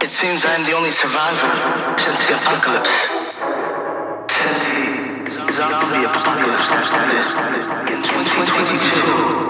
It seems I am the only survivor since the apocalypse. Since the zombie apocalypse started in 2022.